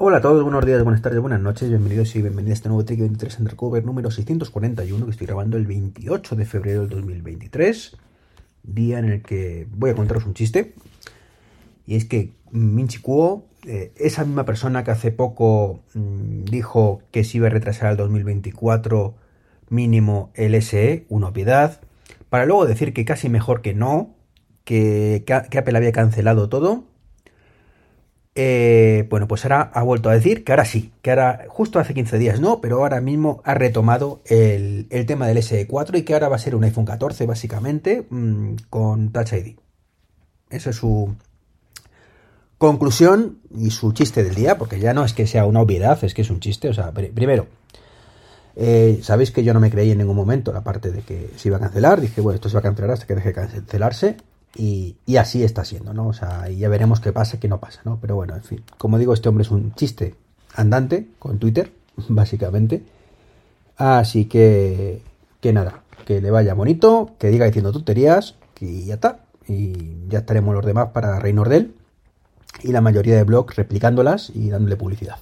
Hola a todos, buenos días, buenas tardes, buenas noches, bienvenidos y bienvenidos a este nuevo Trick 23 Undercover número 641 que estoy grabando el 28 de febrero del 2023, día en el que voy a contaros un chiste. Y es que Minchi Kuo, eh, esa misma persona que hace poco mmm, dijo que se iba a retrasar al 2024 mínimo el SE, una piedad, para luego decir que casi mejor que no, que, que Apple había cancelado todo eh, bueno, pues ahora ha vuelto a decir que ahora sí, que ahora, justo hace 15 días no, pero ahora mismo ha retomado el, tema del SE4 y que ahora va a ser un iPhone 14 básicamente mmm, con Touch ID. Esa es su conclusión y su chiste del día, porque ya no es que sea una obviedad, es que es un chiste. O sea, pr primero, eh, sabéis que yo no me creí en ningún momento la parte de que se iba a cancelar, dije, bueno, esto se va a cancelar hasta que deje de cancelarse. Y, así está siendo, ¿no? O sea, ya veremos qué pasa, qué no pasa, ¿no? Pero bueno, en fin, como digo, este hombre es un chiste andante con Twitter, básicamente. Así que, que nada, que le vaya bonito, que diga diciendo tonterías, y ya está. Y ya estaremos los demás para reinos de. Y la mayoría de blogs replicándolas y dándole publicidad.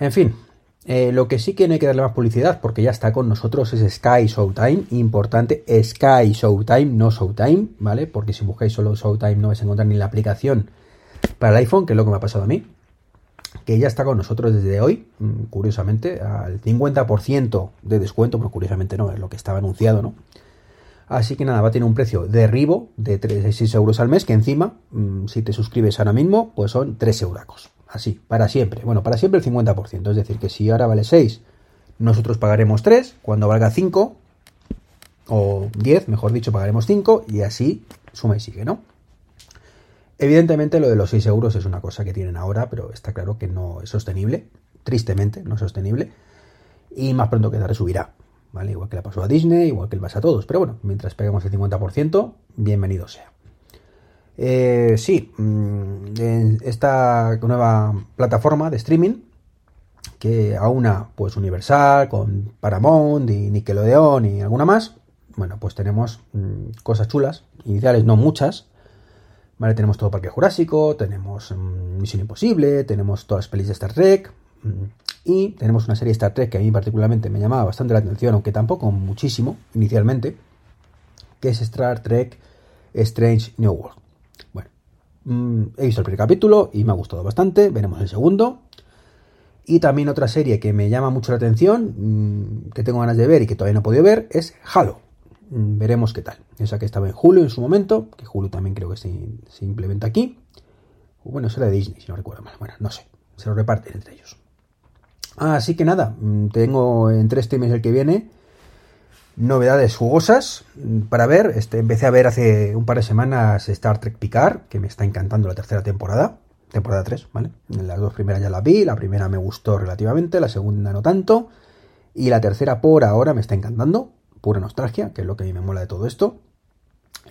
En fin, eh, lo que sí que no hay que darle más publicidad, porque ya está con nosotros, es Sky Showtime. Importante, Sky Showtime, no Showtime, ¿vale? Porque si buscáis solo Showtime no vais a encontrar ni la aplicación para el iPhone, que es lo que me ha pasado a mí. Que ya está con nosotros desde hoy, mm, curiosamente, al 50% de descuento, pero curiosamente no, es lo que estaba anunciado, ¿no? Así que nada, va a tener un precio de ribo de 36 euros al mes, que encima, mm, si te suscribes ahora mismo, pues son 3 euros así, para siempre. Bueno, para siempre el 50%, es decir, que si ahora vale 6, nosotros pagaremos 3, cuando valga 5, o 10, mejor dicho, pagaremos 5, y así suma y sigue, ¿no? Evidentemente lo de los 6 euros es una cosa que tienen ahora, pero está claro que no es sostenible, tristemente no es sostenible, y más pronto que tarde subirá, ¿vale? Igual que le pasó a Disney, igual que le pasa a todos, pero bueno, mientras peguemos el 50%, bienvenido sea. Eh, sí, mm, esta nueva plataforma de streaming que aúna pues Universal con Paramount y Nickelodeon y alguna más, bueno, pues tenemos mmm, cosas chulas, iniciales no muchas, ¿vale? Tenemos todo Parque Jurásico, tenemos mmm, Misión Imposible, tenemos todas las pelis de Star Trek y tenemos una serie de Star Trek que a mí particularmente me llamaba bastante la atención, aunque tampoco muchísimo inicialmente, que es Star Trek Strange New World. Mmm, he visto el primer capítulo y me ha gustado bastante. Veremos el segundo. Y también otra serie que me llama mucho la atención, mmm, que tengo ganas de ver y que todavía no he podido ver, es Halo. Mmm, veremos qué tal. Esa que estaba en Hulu en su momento, que Hulu también creo que se, se implementa aquí. Bueno, será de Disney, si no recuerdo mal. Bueno, no sé. Se lo reparten entre ellos. Así que nada, tengo entre este mes el que viene novedades jugosas para ver. Este, empecé a ver hace un par de semanas Star Trek Picard, que me está encantando la tercera temporada. Temporada 3, ¿vale? Las dos primeras ya las vi, la primera me gustó relativamente, la segunda no tanto. Y la tercera por ahora me está encantando, pura nostalgia, que es lo que a mí me mola de todo esto.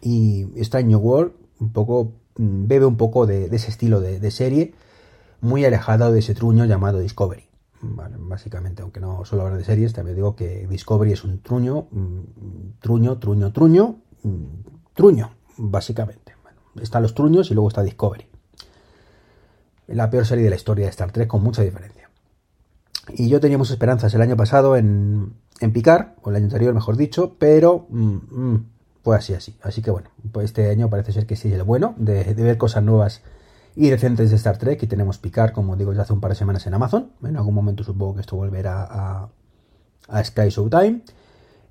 Y está en New World, un poco, bebe un poco de, ese estilo de, de serie, muy alejado de ese truño llamado Discovery. Básicamente, aunque no solo hablar de series, también digo que Discovery es un truño, truño, truño, truño, truño, básicamente. Bueno, están los truños y luego está Discovery. La peor serie de la historia de Star Trek con mucha diferencia. Y yo tenía muchas esperanzas el año pasado en, en picar, o el año anterior mejor dicho, pero mmm, fue así, así. Así que bueno, pues este año parece ser que sí es el bueno, de ver cosas nuevas y decentes de Star Trek y tenemos Picar, como digo, ya hace un par de semanas en Amazon. En algún momento supongo que esto volverá a, a Sky Showtime.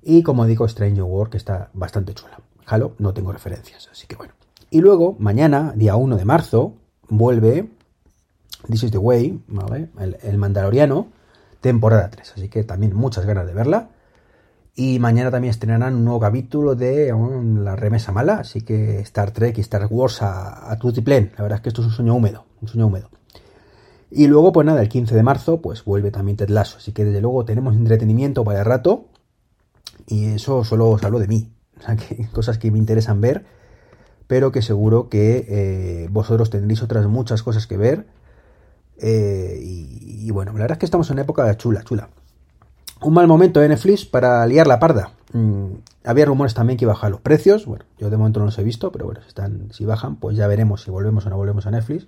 Y como digo, Strange World, que está bastante chula. Halo, no tengo referencias, así que bueno. Y luego, mañana, día 1 de marzo, vuelve This is the Way, ¿vale? el, el Mandaloriano, temporada 3. Así que también muchas ganas de verla. Y mañana también estrenarán un nuevo capítulo de La Remesa Mala, así que Star Trek y Star Wars a, a. La verdad es que esto es un sueño húmedo, un sueño húmedo. Y luego, pues nada, el 15 de marzo, pues vuelve también Ted Lasso, así que desde luego tenemos entretenimiento para el rato. Y eso solo os hablo de mí, o sea, que cosas que me interesan ver, pero que seguro que eh, vosotros tendréis otras muchas cosas que ver. Eh, y, y bueno, la verdad es que estamos en una época chula, chula. Un mal momento de Netflix para liar la parda. Mm, había rumores también que iba a bajar los precios. Bueno, yo de momento no los he visto, pero bueno, si, bajan, pues ya veremos si volvemos o no volvemos a Netflix.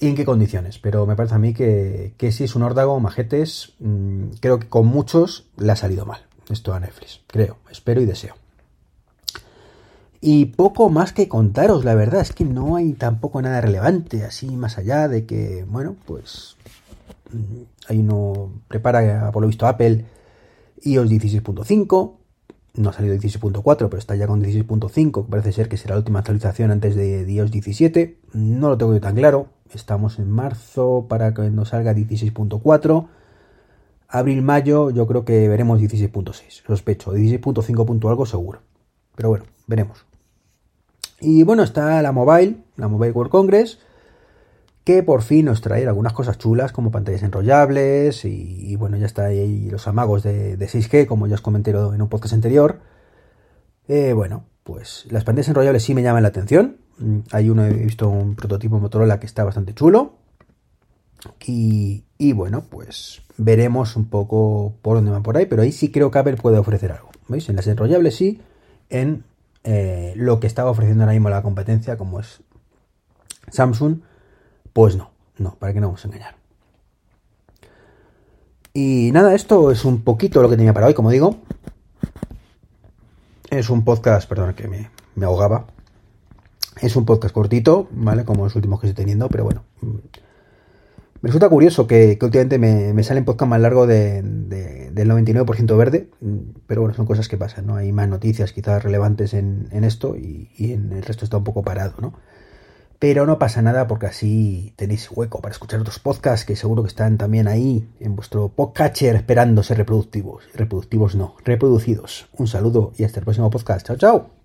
y en qué condiciones. Pero me parece a mí que, que si es un órdago, majetes, mm, creo que con muchos le ha salido mal esto a Netflix. Creo, espero y deseo. Y poco más que contaros, la verdad, es que no hay tampoco nada relevante, así más allá de que, bueno, pues hay uno prepara, por lo visto, Apple. iOS 16.5, no ha salido 16.4, pero está ya con 16.5, parece ser que será la última actualización antes de iOS 17, no lo tengo yo tan claro, estamos en marzo para que nos salga 16.4, abril-mayo yo creo que veremos 16.6, sospecho, 16.5. algo seguro, pero bueno, veremos. Y bueno, está la Mobile, la Mobile World Congress, que por fin nos trae algunas cosas chulas como pantallas enrollables y, bueno, ya está ahí los amagos de, 6G, como ya os comenté en un podcast anterior. Eh, bueno, pues las pantallas enrollables sí me llaman la atención. Mm, hay uno, he visto un prototipo Motorola que está bastante chulo. Y, y bueno, pues veremos un poco por dónde va por ahí, pero ahí sí creo que Apple puede ofrecer algo. ¿Veis? En las enrollables sí, en eh, lo que estaba ofreciendo ahora mismo la competencia, como es Samsung, pues no, no, para que no vamos a engañar. Y nada, esto es un poquito lo que tenía para hoy, como digo. Es un podcast, perdón, que me, ahogaba. Es un podcast cortito, ¿vale? Como los últimos que estoy teniendo, pero bueno, me resulta curioso que, últimamente me, me, salen podcast más largo de, del 99% verde, pero bueno, son cosas que pasan, ¿no? Hay más noticias quizás relevantes en, esto y, en el resto está un poco parado, ¿no? Pero no pasa nada porque así tenéis hueco para escuchar otros podcasts que seguro que están también ahí en vuestro podcatcher esperando ser reproductivos. Reproductivos no, reproducidos. Un saludo y hasta el próximo podcast. Chao, chao.